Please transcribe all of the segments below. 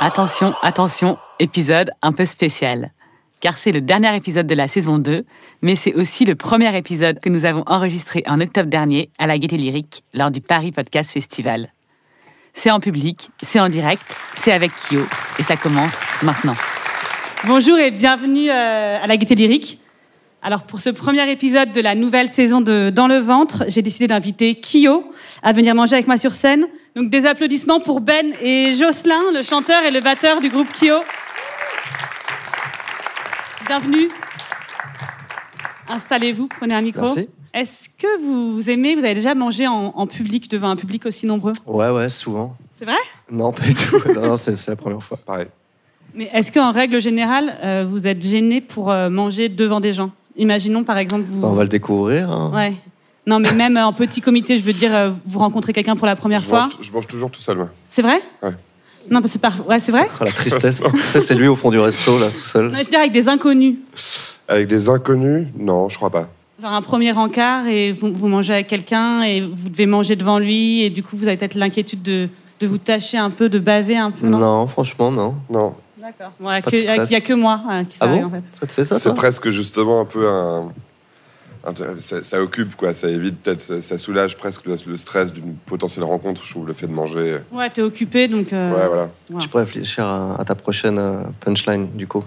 Attention, attention, épisode un peu spécial. Car c'est le dernier épisode de la saison 2, mais c'est aussi le premier épisode que nous avons enregistré en octobre dernier à la Gaîté Lyrique lors du Paris Podcast Festival. C'est en public, c'est en direct, c'est avec Kyo, et ça commence maintenant. Bonjour et bienvenue euh, à la Gaîté Lyrique. Alors pour ce premier épisode de la nouvelle saison de Dans le ventre, j'ai décidé d'inviter Kyo à venir manger avec moi sur scène. Donc des applaudissements pour Ben et Jocelyn, le chanteur et le batteur du groupe Kyo. Bienvenue. Installez-vous, prenez un micro. Merci. Est-ce que vous aimez, vous avez déjà mangé en, en public devant un public aussi nombreux? Ouais, ouais, souvent. C'est vrai? Non, pas du tout. Non, non, c'est c'est la première fois. Pareil. Mais est-ce qu'en règle générale, euh, vous êtes gêné pour euh, manger devant des gens? Imaginons par exemple vous. On va le découvrir. hein. Ouais. Non, mais même en petit comité, je veux dire, euh, vous rencontrez quelqu'un pour la première Je fois. mange, je mange toujours tout seul. C'est vrai Ouais. Non, parce que par... ouais, c'est vrai. Ah, la tristesse. Ça, c'est lui au fond du resto, là, tout seul. Non, je veux dire avec des inconnus. Avec des inconnus Non, je crois pas. Genre un premier encart et vous, vous mangez avec quelqu'un et vous devez manger devant lui et du coup vous avez peut-être l'inquiétude de, de vous tâcher un peu, de baver un peu, non, Non, franchement, non. Non. D'accord. Il n'y stress. a que moi euh, qui Ah bon en fait. Ça te fait ça, C'est presque justement un peu un. un- ça, ça occupe, quoi. Ça évite peut-être. Ça, ça soulage presque le, le stress d'une potentielle rencontre, je trouve, le fait de manger. Ouais, t'es occupé donc. euh, Ouais, voilà. Tu pourrais réfléchir à, à ta prochaine euh, punchline, du coup.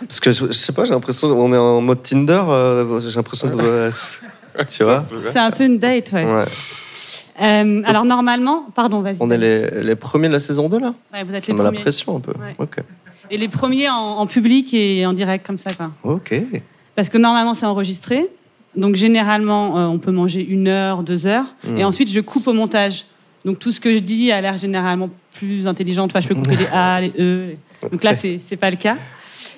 Parce que je, je sais pas, j'ai l'impression, on est en mode Tinder, euh, j'ai l'impression de. euh, tu vois C'est un peu une date, ouais. Ouais. Euh, alors normalement, pardon, vas-y. On est les, les premiers de la saison 2, là Ouais, vous êtes Ça les met la pression un peu. Ouais. Et les premiers en, en public et en direct comme ça, quoi. Ok. Parce que normalement c'est enregistré, donc généralement euh, on peut manger une heure, deux heures, et ensuite je coupe au montage. Donc tout ce que je dis a l'air généralement plus intelligent. Enfin, je peux couper les A, les E. Donc là, c'est c'est pas le cas.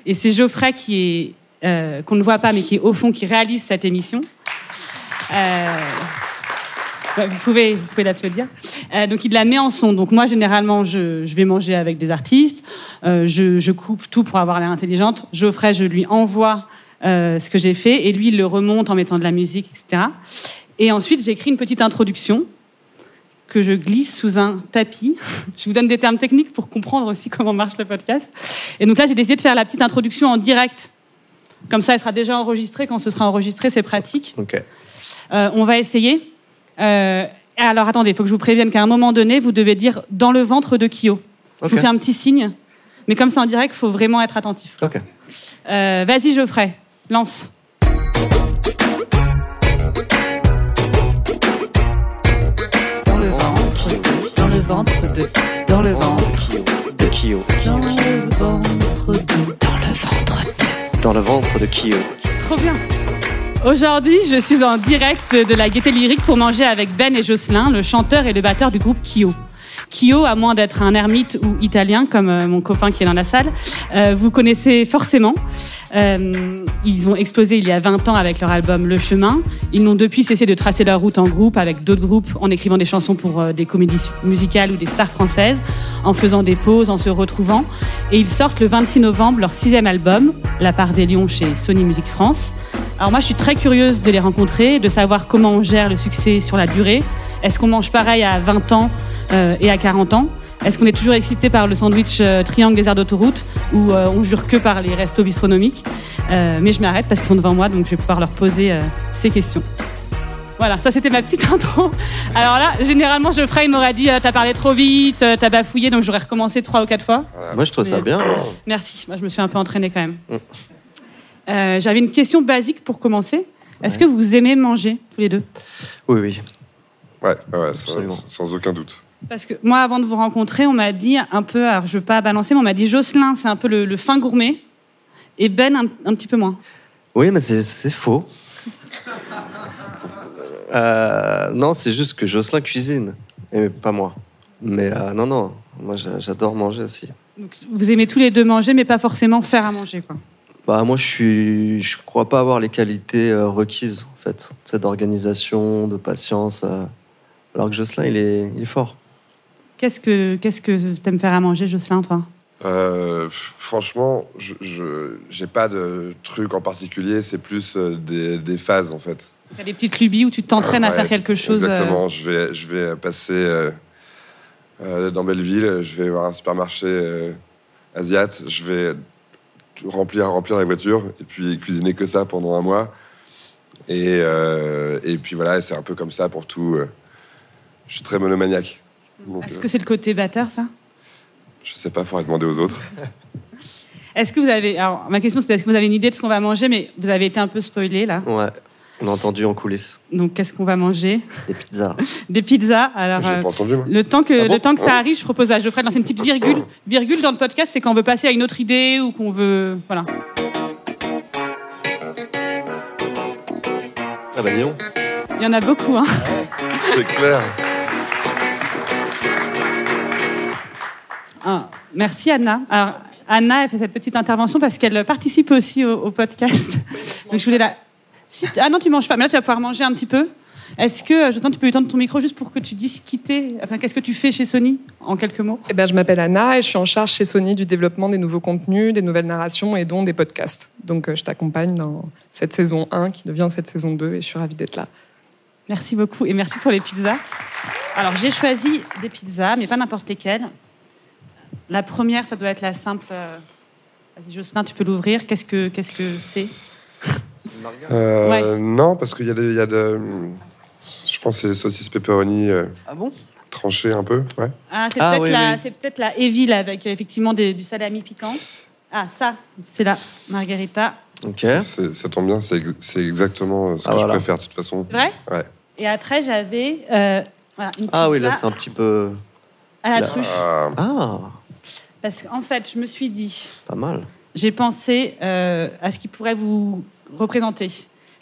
Et c'est Geoffrey qui est euh, qu'on ne voit pas, mais qui est au fond, qui réalise cette émission. Euh, vous pouvez, vous pouvez l'applaudir. Euh, donc il la met en son. Donc moi, généralement, je, je vais manger avec des artistes. Euh, je, je coupe tout pour avoir l'air intelligente. Geoffrey, je lui envoie euh, ce que j'ai fait, et lui, il le remonte en mettant de la musique, etc. Et ensuite, j'écris une petite introduction que je glisse sous un tapis. Je vous donne des termes techniques pour comprendre aussi comment marche le podcast. Et donc là, j'ai décidé de faire la petite introduction en direct. Comme ça, elle sera déjà enregistrée. Quand ce sera enregistré, c'est pratique. Ok. Euh, on va essayer. Euh, alors attendez, il faut que je vous prévienne qu'à un moment donné, vous devez dire dans le ventre de Kyo. Je vous fais un petit signe. Mais comme c'est en direct, il faut vraiment être attentif. Ok. Euh, Vas-y, Geoffrey, lance. Dans le ventre de, dans le ventre de, dans le ventre, De Kyo. dans le ventre de, dans le ventre de. Dans le ventre de Kyo. Trop bien. Aujourd'hui, je suis en direct de la Gaieté Lyrique pour manger avec Ben et Jocelyn, le chanteur et le batteur du groupe Kyo. Kyo, à moins d'être un ermite ou italien, comme euh, mon copain qui est dans la salle, euh, vous connaissez forcément. Euh, ils ont explosé il y a 20 ans avec leur album Le Chemin. Ils n'ont depuis cessé de tracer leur route en groupe avec d'autres groupes, en écrivant des chansons pour des comédies musicales ou des stars françaises, en faisant des pauses, en se retrouvant. Et ils sortent le 26 novembre leur sixième album, La part des lions chez Sony Music France. Alors moi, je suis très curieuse de les rencontrer, de savoir comment on gère le succès sur la durée. Est-ce qu'on mange pareil à 20 ans euh, et à 40 ans? Est-ce qu'on est toujours excité par le sandwich euh, triangle des aires d'autoroute ou euh, on jure que par les restos bistronomiques? Mais je m'arrête parce qu'ils sont devant moi, donc je vais pouvoir leur poser ces questions. Voilà, ça c'était ma petite intro. Alors là, généralement, Geoffrey il m'aurait dit T'as parlé trop vite, t'as bafouillé, donc j'aurais recommencé trois ou quatre fois. Moi, je trouve ça Mais- bien. Merci, moi je me suis un peu entraînée quand même. J'avais une question basique pour commencer. Est-ce que vous aimez manger tous les deux? Oui, oui. Ouais, sans, aucun doute. Parce que moi, avant de vous rencontrer, on m'a dit un peu, alors je veux pas balancer, mais on m'a dit Jocelyn, c'est un peu le, le fin gourmet, et Ben un, un petit peu moins. Oui, mais c'est faux. Euh, non, c'est juste que Jocelyn cuisine. et pas moi. Mais euh, non, non, moi j'a- j'adore manger aussi. Donc, vous aimez tous les deux manger, mais pas forcément faire à manger, quoi. Bah, moi, je suis, je crois pas avoir les qualités euh, requises, en fait, d'organisation, de patience. euh, alors que Jocelyn, il est, il est fort. Qu'est-ce que qu'est-ce que t'aimes faire à manger, Jocelyn, toi? Euh, franchement, je j'ai pas de truc en particulier, c'est plus euh, des, des phases en fait. T'as des petites lubies où tu t'entraînes à Ouais, faire quelque chose. euh, Exactement, je, vais, je vais passer euh, euh, dans Belleville, je vais voir un supermarché euh, asiat, je vais remplir, remplir la voiture et puis cuisiner que ça pendant un mois. Et, euh, et puis voilà, c'est un peu comme ça pour tout. Je suis très monomaniaque. Est-ce euh, que c'est le côté batteur, ça? Je sais pas, faudrait demander aux autres. Est-ce que vous avez. Alors, ma question, c'était est-ce que vous avez une idée de ce qu'on va manger Mais vous avez été un peu spoilé, là. Ouais, on a entendu en coulisses. Donc, qu'est-ce qu'on va manger? Des pizzas. Des pizzas. Alors, J'ai euh, pas entendu, moi. le temps, que, Ah bon le temps que ça Oh. arrive, je propose à Geoffrey de lancer une petite virgule. Virgule dans le podcast, c'est quand on veut passer à une autre idée ou qu'on veut. Voilà. Ah bah. Il y en a beaucoup, hein. C'est clair. Ah, merci Anna. Alors, Anna, elle fait cette petite intervention parce qu'elle participe aussi au, au podcast. Donc je voulais la. Si- ah non, tu manges pas, mais là tu vas pouvoir manger un petit peu. Est-ce que, Jotin, tu peux lui tendre ton micro juste pour que tu dises qui t'es? Enfin, qu'est-ce que tu fais chez Sony, en quelques mots? Eh ben, je m'appelle Anna et je suis en charge chez Sony du développement des nouveaux contenus, des nouvelles narrations et dont des podcasts. Donc euh, je t'accompagne dans cette saison 1 qui devient cette saison 2 et je suis ravie d'être là. Merci beaucoup et merci pour les pizzas. Alors, j'ai choisi des pizzas, mais pas n'importe lesquelles. La première, ça doit être la simple. euh, Vas-y, Jocelyn, tu peux l'ouvrir. Qu'est-ce que qu'est-ce que c'est Euh, Ouais. Non, parce qu'il y a, y de. Je pense que c'est saucisse pepperoni euh, Ah bon? tranché un peu. Ouais. Ah, c'est Ah, peut-être oui, la, oui. c'est peut-être la heavy là, avec euh, effectivement des- du salami piquant. Ah, ça, c'est la margarita. Ok. Ça, c'est- ça tombe bien, c'est ex- c'est exactement ce que Ah, je voilà. préfère de toute façon. Vrai? Ouais. Et après, j'avais euh, voilà, Ah oui, là, c'est un petit peu. à la là. truffe. Ah, Ah, Parce qu'en fait, je me suis dit, pas mal. j'ai pensé euh, à ce qui pourrait vous représenter.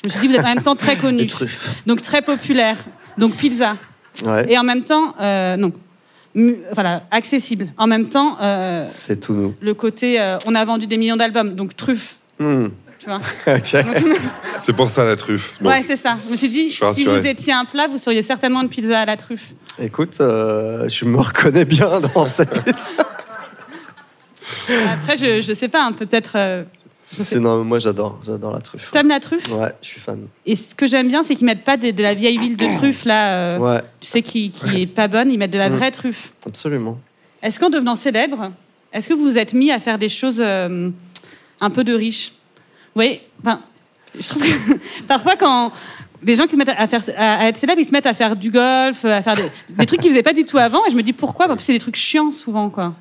Je me suis dit, vous êtes en même temps très Les connu, truffes. donc très populaire, donc pizza, Ouais. et en même temps, euh, mu- voilà, accessible. En même temps, euh, C'est tout nous. le côté, euh, on a vendu des millions d'albums, donc truffe, Hmm. tu vois. Ok. c'est pour ça la truffe. Donc, ouais, c'est ça. Je me suis dit, Je si vous étiez un plat, vous seriez certainement une pizza à la truffe. Écoute, euh, je me reconnais bien dans cette pizza. Après, je, sais pas, hein, peut-être. euh, C'est- non, moi, j'adore. J'adore la truffe. T'aimes la truffe? Ouais, je suis fan. Et ce que j'aime bien, c'est qu'ils mettent pas de, la vieille huile de truffe là, euh, Ouais, tu sais, qui, qui est pas bonne. Ils mettent de la Mm. vraie truffe. absolument. Est-ce qu'en devenant célèbre, est-ce que vous vous êtes mis à faire des choses euh, un peu de riches Oui, enfin, je trouve que parfois quand des gens qui se mettent à, faire, à, à être célèbres, ils se mettent à faire du golf, à faire des, des trucs qu'ils faisaient pas du tout avant, et je me dis pourquoi? Parce que c'est des trucs chiants souvent, quoi.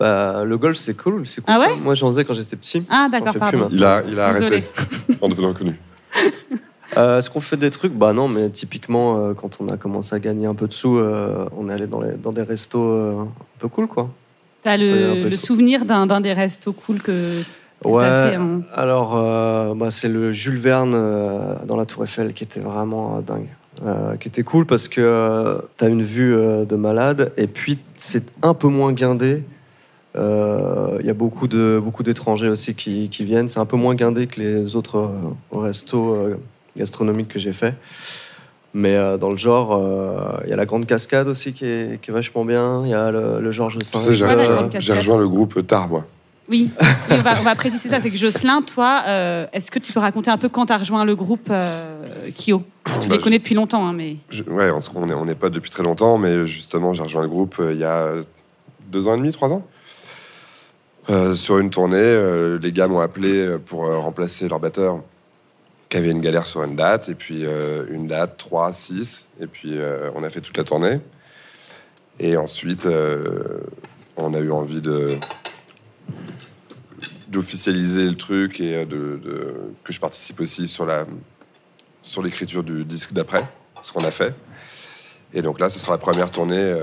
Euh, le golf, c'est cool. c'est cool Ah ouais. Moi, j'en faisais quand j'étais petit. Ah d'accord, pardon. il a, il a arrêté en devenant connu. Euh, Est-ce qu'on fait des trucs? Bah non, mais typiquement, euh, quand on a commencé à gagner un peu de sous, euh, on est allé dans, les, dans des restos euh, un peu cool, quoi. T'as le, souvenir d'un d'un des restos cool que, que t'as Ouais. fait. hein. Alors, euh, bah, c'est le Jules Verne euh, dans la Tour Eiffel qui était vraiment euh, dingue. Euh, qui était cool parce que tu as une vue euh, de malade et puis c'est un peu moins guindé. Euh, Il y a beaucoup de beaucoup d'étrangers aussi qui, qui viennent. C'est un peu moins guindé que les autres euh, restos euh, gastronomiques que j'ai fait. Mais euh, dans le genre, euh, il y a la Grande Cascade aussi qui est, qui est vachement bien. Il y a le, le Georges V. Tu sais, j'ai cascade. rejoint le groupe tard, moi. Oui, Oui, on, va, on va préciser ça. C'est que Jocelyn, toi, euh, est-ce que tu peux raconter un peu quand tu as rejoint le groupe euh, Kyo? Tu Bah, les connais depuis longtemps, hein, mais. Je- ouais, on se- on n'est pas depuis très longtemps, mais justement, j'ai rejoint le groupe euh, il y a deux ans et demi, trois ans. Euh, sur une tournée, euh, les gars m'ont appelé euh, pour remplacer leur batteur qui avait une galère sur une date, et puis une date, trois, six, et puis on a fait toute la tournée. Et ensuite, on a eu envie de d'officialiser le truc et que je participe aussi sur la sur l'écriture du disque d'après, ce qu'on a fait. Et donc là, ce sera la première tournée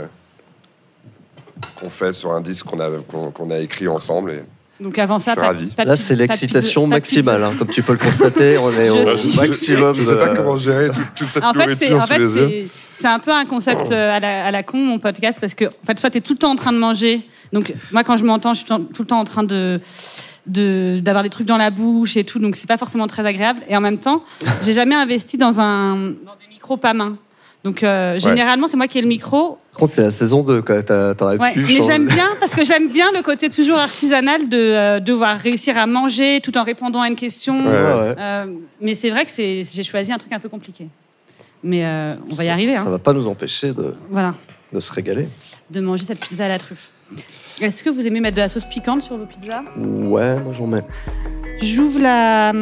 qu'on fait sur un disque qu'on a, qu'on, qu'on a écrit ensemble. Et Donc avant ça, pas- pas Là, c'est l'excitation pas maximale. hein. Comme tu peux le constater, on est au suis- maximum. Je sais pas comment gérer toute, toute cette En fait, c'est nourriture en sous fait, les yeux. c'est- c'est un peu un concept euh, à la, à la con, mon podcast, parce que en fait, soit tu es tout le temps en train de manger. Donc, moi, quand je m'entends, je suis tout tout le temps en train de de- d'avoir des trucs dans la bouche et tout, donc c'est pas forcément très agréable. Et en même temps, j'ai jamais investi dans un dans des micros pas main. Donc euh, généralement, c'est moi qui ai le micro. Par contre, c'est la saison 2. quoi. T'as- T'aurais Ouais, pu mais j'aime bien parce que j'aime bien le côté toujours artisanal de euh, devoir réussir à manger tout en répondant à une question. Ouais, ouais. Euh, mais c'est vrai que c'est j'ai choisi un truc un peu compliqué. Mais euh, on va y arriver. Ça Hein. va pas nous empêcher de, Voilà, de se régaler. de manger cette pizza à la truffe. Est-ce que vous aimez mettre de la sauce piquante sur vos pizzas Ouais, moi j'en mets. J'ouvre la,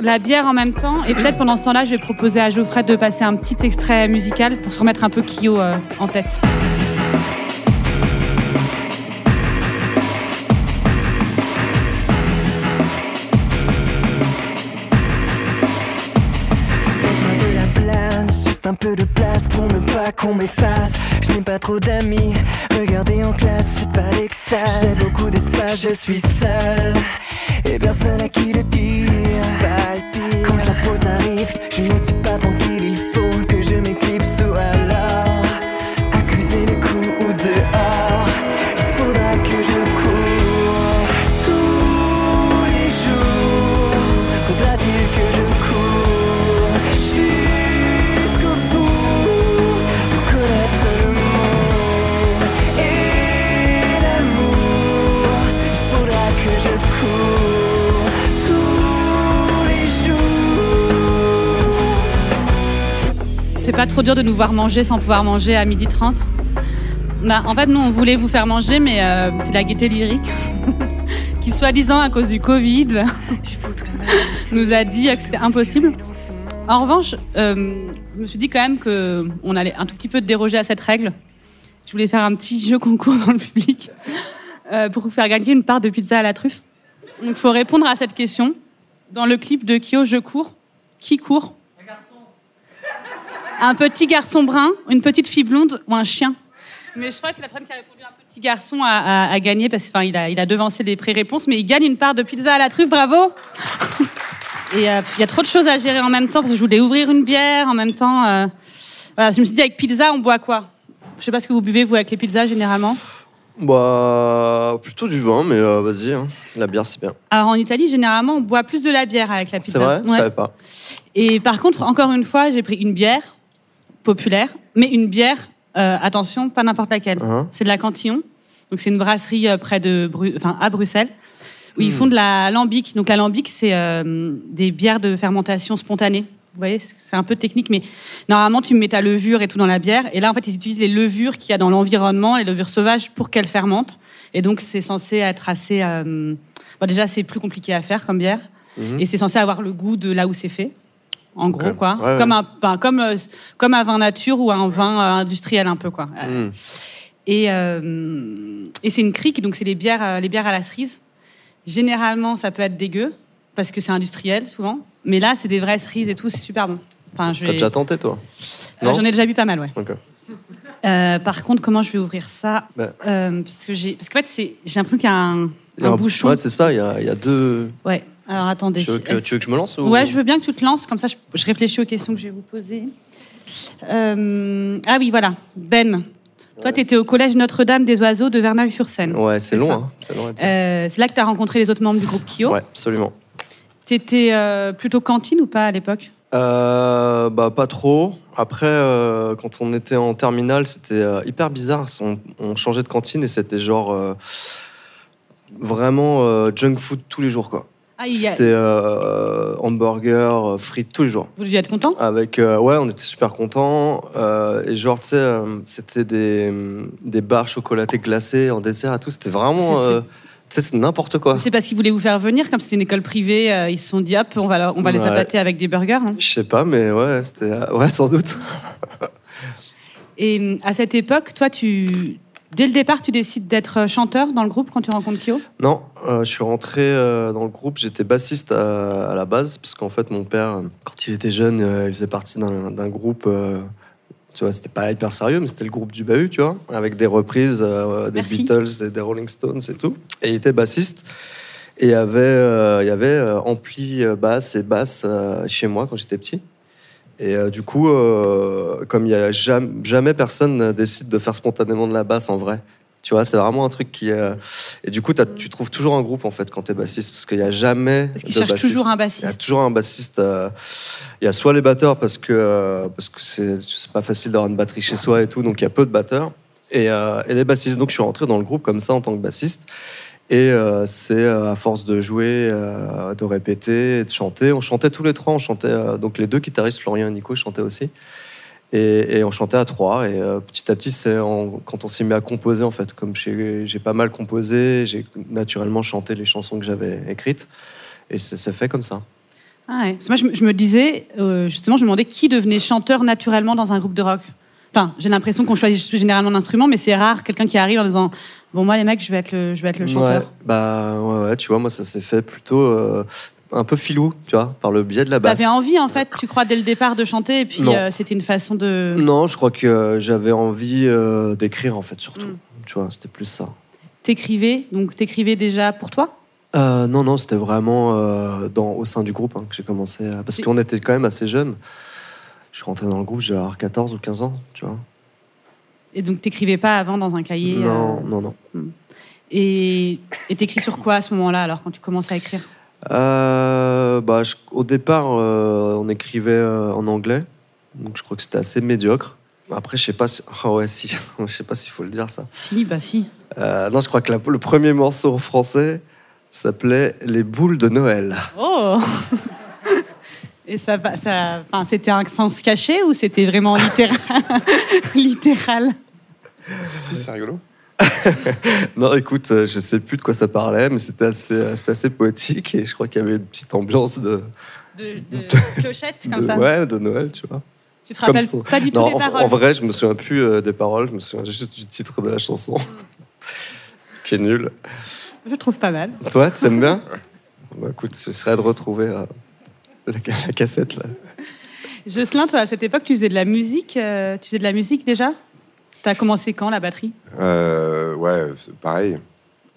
la bière en même temps et peut-être pendant ce temps-là, je vais proposer à Geoffrey de passer un petit extrait musical pour se remettre un peu Kyo euh, en tête. Faites-moi de la place, juste un peu de place pour ne pas qu'on m'efface. Pas trop d'amis, regardez en classe, c'est pas l'extase. J'ai beaucoup d'espace, je suis seul, et personne à qui le dire. Quand la pause arrive, je ne suis pas tranquille, il faut pas trop dur de nous voir manger sans pouvoir manger à midi 30 Bah, En fait, nous, on voulait vous faire manger, mais euh, c'est la gaieté lyrique qui, soi-disant, à cause du Covid, nous a dit que c'était impossible. En revanche, euh, je me suis dit quand même qu'on allait un tout petit peu déroger à cette règle. Je voulais faire un petit jeu concours dans le public euh, pour vous faire gagner une part de pizza à la truffe. Donc, il faut répondre à cette question. Dans le clip de Kyo, Je cours, qui court? Un petit garçon brun, une petite fille blonde ou un chien Mais je crois que la personne qui a répondu un petit garçon a, a- a gagné parce qu'il a, il a devancé des pré-réponses, mais il gagne une part de pizza à la truffe, bravo Et euh, il y a trop de choses à gérer en même temps parce que je voulais ouvrir une bière en même temps. euh, voilà, je me suis dit avec pizza, on boit quoi? Je sais pas ce que vous buvez vous avec les pizzas généralement? Bah, plutôt du vin, mais euh, vas-y. hein. La bière, c'est bien. Alors en Italie, généralement, on boit plus de la bière avec la pizza. C'est vrai? Je savais pas. Et par contre, encore une fois, j'ai pris une bière populaire, mais une bière, euh, attention, pas n'importe laquelle. Hein C'est de la Cantillon. Donc c'est une brasserie euh, près de Bru- enfin, à Bruxelles où ils Hmm. font de la lambic. Donc la lambic, c'est euh, des bières de fermentation spontanée. Vous voyez, c'est un peu technique, mais normalement, tu mets ta levure et tout dans la bière. Et là, en fait, ils utilisent les levures qu'il y a dans l'environnement, les levures sauvages, pour qu'elles fermentent. Et donc, c'est censé être assez. euh, Bon, déjà, c'est plus compliqué à faire comme bière. Mhm. Et c'est censé avoir le goût de là où c'est fait. En gros, quoi. Ouais, ouais. Comme, un, ben, comme, euh, comme un vin nature ou un vin euh, industriel, un peu, quoi. Mm. Et, euh, et c'est une crique, donc c'est les bières, les bières à la cerise. Généralement, ça peut être dégueu, parce que c'est industriel, souvent. Mais là, c'est des vraies cerises et tout, c'est super bon. Enfin, je T'as vais- déjà tenté, toi Euh, Non J'en ai déjà bu pas mal, ouais. Euh, par contre, comment je vais ouvrir ça Bah. Euh, Parce que j'ai, parce qu'en fait, c'est, j'ai l'impression qu'il y a un, Il y a un bouchon. Ouais, c'est ça, il y a, il y a deux. Ouais. Alors attendez. Tu veux, que, tu veux que je me lance ou... Ouais, je veux bien que tu te lances, comme ça je, je réfléchis aux questions que je vais vous poser. Euh, ah oui, voilà. Ben, toi, tu étais au collège Notre-Dame des Oiseaux de Verneuil-sur-Seine. Ouais, c'est ça. hein. C'est. Euh, c'est là que tu as rencontré les autres membres du groupe Kyo. Ouais, absolument. Tu étais plutôt cantine ou pas à l'époque? Euh, bah, pas trop. Après, euh, quand on était en terminale, c'était euh, hyper bizarre. On, on changeait de cantine et c'était genre euh, vraiment euh, junk food tous les jours, quoi. Ah, il y a- C'était euh, hamburger, euh, frites tous les jours. Vous deviez être content Avec, euh, ouais, on était super contents. euh, et genre, tu sais, euh, c'était des, des barres chocolatées glacées en dessert et tout. C'était vraiment. C'était- euh, tu sais, c'est n'importe quoi. C'est parce qu'ils voulaient vous faire venir, comme c'était une école privée, euh, ils se sont dit hop, on va, leur- on va les Ouais. appâter avec des burgers. non Je sais pas, mais ouais, c'était. Ouais, sans doute. Et hum, à cette époque, toi, tu, dès le départ, tu décides d'être chanteur dans le groupe quand tu rencontres Kyo? Non, euh, je suis rentré euh, dans le groupe, j'étais bassiste à, à la base, parce qu'en fait, mon père, euh, quand il était jeune, euh, il faisait partie d'un groupe, euh, tu vois, c'était pas hyper sérieux, mais c'était le groupe du Bahut, tu vois, avec des reprises euh, des Merci. Beatles et des Rolling Stones et tout. Et il était bassiste. Et il y avait, euh, il y avait euh, ampli euh, basse et basse euh, chez moi quand j'étais petit. Et euh, du coup, euh, comme il y a jamais, jamais personne ne décide de faire spontanément de la basse en vrai. Tu vois, c'est vraiment un truc qui. euh, Et du coup, tu trouves toujours un groupe en fait quand t'es bassiste, parce qu'il y a jamais. Parce qu'ils cherchent bassiste. toujours un Il y a bassiste. toujours un bassiste. Il y a soit les batteurs parce que parce que c'est c'est pas facile d'avoir une batterie chez soi et tout, donc il y a peu de batteurs. Et, et les bassistes. Donc je suis rentré dans le groupe comme ça en tant que bassiste. Et euh, c'est euh, à force de jouer, euh, de répéter, de chanter. On chantait tous les trois. On chantait donc les deux guitaristes, Florian et Nico, chantaient aussi. Et, on chantait à trois. Et petit à petit, c'est quand on s'est mis à composer en fait. Comme j'ai pas mal composé, j'ai naturellement chanté les chansons que j'avais écrites. Et c'est fait comme ça. Ah Moi, je, je me disais, justement, je me demandais qui devenait chanteur naturellement dans un groupe de rock. Enfin, j'ai l'impression qu'on choisit généralement l'instrument, mais c'est rare quelqu'un qui arrive en disant Bon, moi, les mecs, je vais être le, je vais être le chanteur. Ouais, bah ouais, ouais, tu vois, moi ça s'est fait plutôt euh, un peu filou, tu vois, par le biais de la basse. T'avais envie, en fait, tu crois, dès le départ de chanter, et puis euh, c'était une façon de. Non, je crois que euh, j'avais envie euh, d'écrire en fait surtout. Mm. Tu vois, c'était plus ça. T'écrivais, donc t'écrivais déjà pour toi? Non, non, c'était vraiment dans, au sein du groupe hein, que j'ai commencé. Parce qu'on était quand même assez jeunes. Je suis rentré dans le groupe, j'avais avoir 14 ou 15 ans, tu vois. Et donc t'écrivais pas avant dans un cahier non, euh, non, non. Et et t'écris sur quoi à ce moment-là, alors, quand tu commences à écrire? Euh, bah, je- au départ, euh, on écrivait en anglais, donc je crois que c'était assez médiocre. Après, je sais pas si... Ah ouais, si. je sais pas s'il faut le dire ça. Si, bah si. Non, je crois que la- le premier morceau en français s'appelait Les boules de Noël. Oh Et ça, va- ça, c'était un sens caché ou c'était vraiment littéral Littéral? Si, c'est rigolo. Non, écoute, euh, je sais plus de quoi ça parlait, mais c'était assez, euh, c'était assez poétique et je crois qu'il y avait une petite ambiance de, De, de clochette, comme de- ça? ouais, de Noël, tu vois. Tu te rappelles pas du tout Non, les en, paroles en vrai, je me souviens plus euh, des paroles, je me souviens juste du titre de la chanson, qui est nul. Je trouve pas mal. Toi, tu aimes bien bah, Écoute, ce serait de retrouver euh, la, la cassette là. Jocelyn, toi, à cette époque, tu faisais de la musique. euh, tu faisais de la musique déjà? T'as commencé quand la batterie? Euh, ouais, pareil.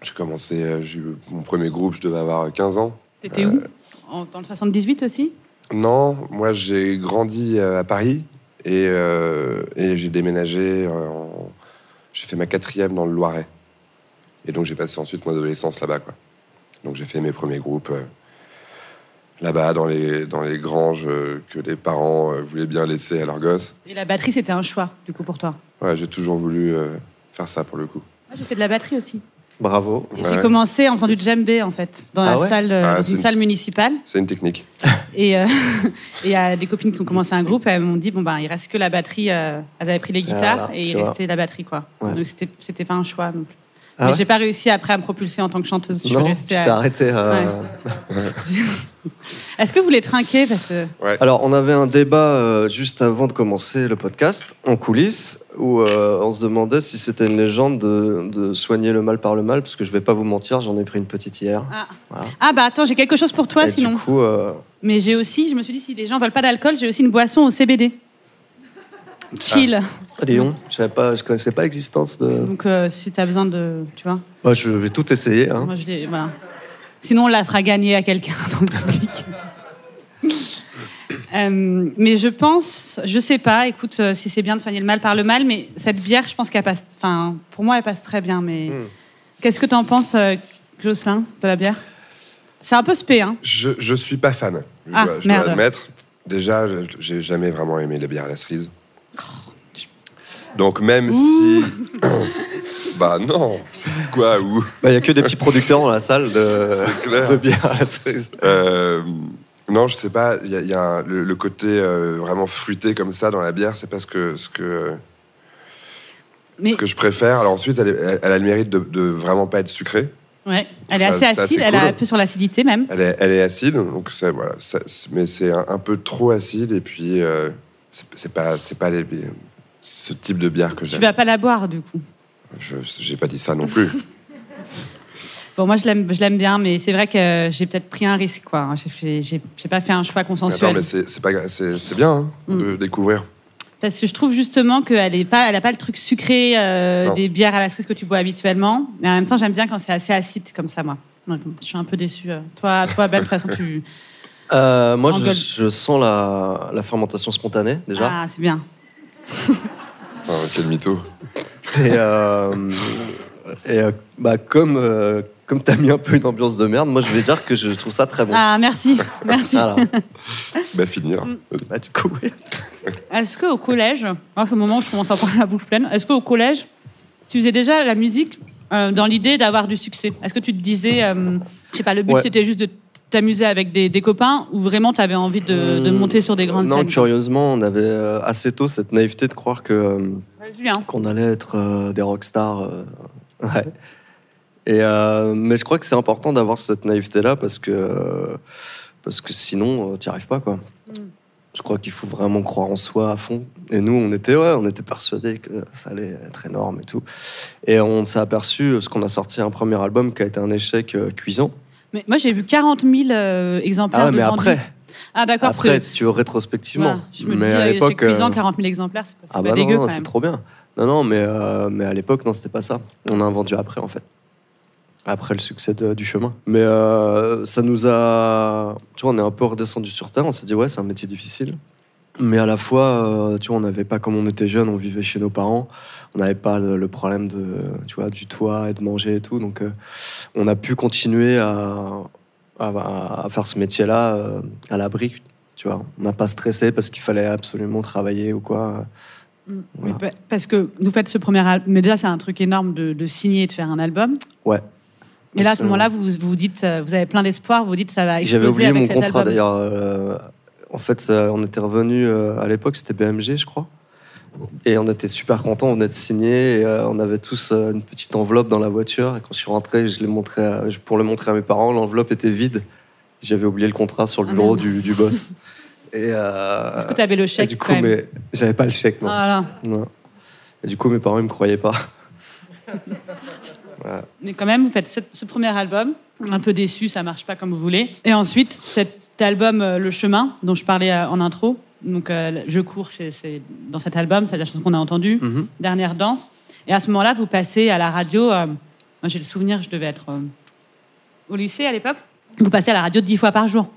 J'ai commencé, euh, j'ai eu mon premier groupe, je devais avoir 15 ans. T'étais où? En- Dans le 78 aussi? Non, moi j'ai grandi euh, à Paris et, euh, et j'ai déménagé. euh, en- J'ai fait ma quatrième dans le Loiret. Et donc j'ai passé ensuite mon adolescence là-bas. Quoi. Donc j'ai fait mes premiers groupes euh, là-bas, dans les, dans les granges euh, que les parents euh, voulaient bien laisser à leurs gosses. Et la batterie, c'était un choix, du coup, pour toi Ouais, j'ai toujours voulu euh, faire ça pour le coup. Moi, j'ai fait de la batterie aussi. Bravo. Ouais. J'ai commencé en faisant du djembé, en fait, dans Ah la ouais salle, euh, Ah, dans une une salle municipale. C'est une technique. Et euh, et il y a des copines qui ont commencé un groupe, elles m'ont dit bon ben il reste que la batterie. euh, elles avaient pris les guitares et il vois. restait la batterie quoi. Ouais. Donc c'était c'était pas un choix non plus. Ah Mais ouais j'ai pas réussi après à me propulser en tant que chanteuse. Je suis Non, tu restée t'es à- arrêté. euh, Est-ce que vous les trinquez parce que Alors, on avait un débat euh, juste avant de commencer le podcast, en coulisses, où euh, on se demandait si c'était une légende de, de soigner le mal par le mal, parce que je vais pas vous mentir, j'en ai pris une petite hier. ah. Voilà. Ah, bah attends j'ai quelque chose pour toi Et sinon. du coup, euh, Mais j'ai aussi je me suis dit si les gens veulent pas d'alcool j'ai aussi une boisson au CBD. Chill. ah, Léon, je je connaissais pas l'existence de. Donc euh, si t'as besoin de tu vois. Bah, je vais tout essayer. Hein. Moi je voilà. Sinon on la fera gagner à quelqu'un dans le public. Euh, mais je pense, je sais pas, écoute, euh, si c'est bien de soigner le mal par le mal, mais cette bière, je pense qu'elle passe, enfin, pour moi, elle passe très bien. Mais Mm. qu'est-ce que tu en penses, Jocelyn, de la bière? C'est un peu spé, hein Je, je suis pas fan, je, Ah, dois, je merde. dois admettre. Déjà, je- j'ai jamais vraiment aimé les bières à la cerise. Donc même si... bah non, quoi, ou... Bah, il y a que des petits producteurs dans la salle de, C'est clair. de bière à la cerise. Euh, non, je sais pas, il y a, il y a un- le, le côté euh, vraiment fruité comme ça dans la bière, c'est pas ce que, ce que, Mais ce que je préfère. Alors ensuite, elle, est- elle- elle a le mérite de, de vraiment pas être sucrée. ouais, elle est Ça- assez acide, assez elle est cool. un peu sur l'acidité même. Elle est, elle est acide, donc voilà, ça- c'est- mais c'est un, un peu trop acide et puis euh, c'est pas, c'est pas les, ce type de bière que Tu j'aime. vas pas la boire, du coup. Je j'ai pas dit ça non plus. Bon, moi, je l'aime, je l'aime bien, mais c'est vrai que j'ai peut-être pris un risque, quoi. J'ai, fait- j'ai, j'ai pas fait un choix Mais consensuel. Attends, mais c'est c'est pas gra- c'est c'est bien hein, Mm. de découvrir. Parce que je trouve justement qu'elle n'a pas, elle a pas le truc sucré euh, des bières à la cerise que tu bois habituellement. Mais en même temps, j'aime bien quand c'est assez acide comme ça, moi. Je suis un peu déçue. euh. Toi, toi Ben, de toute façon, tu. Euh, moi, je, sens la, la fermentation spontanée, déjà. Ah, c'est bien. Ah, quel mytho. Et, euh, et, euh, bah, comme, euh, comme tu as mis un peu une ambiance de merde, moi, je vais dire que je trouve ça très bon. Ah, merci. Merci. Voilà. Bah, finir. Bah, du coup, oui. Est-ce qu'au collège, à ce moment où je commence à prendre la bouche pleine, est-ce qu'au collège, tu faisais déjà la musique euh, dans l'idée d'avoir du succès? Est-ce que tu te disais, euh, je sais pas, le but Ouais. c'était juste de t'amuser avec des, des copains ou vraiment tu avais envie de, de monter sur des grandes Non, scènes curieusement, on avait euh, assez tôt cette naïveté de croire que. euh, qu'on allait être euh, des rockstars. euh, ouais. Et, euh, mais je crois que c'est important d'avoir cette naïveté-là parce que, euh, parce que sinon, tu n'y arrives pas. Quoi. Je crois qu'il faut vraiment croire en soi à fond. Et nous, on était, ouais, on était persuadés que ça allait être énorme et tout. Et on s'est aperçu, parce qu'on a sorti un premier album qui a été un échec euh, cuisant. Mais moi j'ai vu 40 000 euh, exemplaires Ah de mais vendus. après, Ah d'accord, parce que après si tu veux rétrospectivement. voilà, je me mais dis, à euh, l'époque, chez Cuisant, euh, 40 000 exemplaires, c'est pas, c'est Ah pas bah dégueu non, quand c'est même. trop bien. Non, non, mais, euh, mais à l'époque, non, c'était pas ça. On a vendu après, en fait. Après le succès de- du chemin. Mais euh, ça nous a... Tu vois, on est un peu redescendu sur Terre. On s'est dit, ouais, c'est un métier difficile. Mais à la fois, euh, tu vois, on n'avait pas, comme on était jeunes, on vivait chez nos parents. On n'avait pas le, le problème de, tu vois, du toit et de manger et tout. Donc, euh, on a pu continuer à, à, à faire ce métier-là euh, à l'abri. Tu vois, on n'a pas stressé parce qu'il fallait absolument travailler ou quoi. Mm. Voilà. Parce que vous faites ce premier album, mais déjà c'est un truc énorme de, de signer et de faire un album. Ouais. Et là à ce moment-là, vous vous dites, euh, vous avez plein d'espoir, vous dites ça va exploser J'avais oublié avec mon contrat d'ailleurs. euh, en fait, ça- on était revenu à l'époque, c'était BMG, je crois. Et on était super contents, on venait de signer. Et, euh, on avait tous euh, une petite enveloppe dans la voiture. Et quand je suis rentré, je l'ai montré à- pour le montrer à mes parents. L'enveloppe était vide. J'avais oublié le contrat sur le Ah, bureau du, du boss. Et, euh, Est-ce que tu avais le et chèque du coup, mais j'avais pas le chèque. Non. Voilà. Non. Et du coup, mes parents, ils me croyaient pas. Mais quand même, vous faites ce, ce premier album, un peu déçu, ça marche pas comme vous voulez. Et ensuite, cet album euh, Le Chemin, dont je parlais euh, en intro. Donc, euh, je cours, c'est dans cet album, c'est la chanson qu'on a entendue. Mhm. Dernière danse. Et à ce moment-là, vous passez à la radio. euh, moi, j'ai le souvenir, je devais être euh, au lycée à l'époque. Vous passez à la radio dix fois par jour.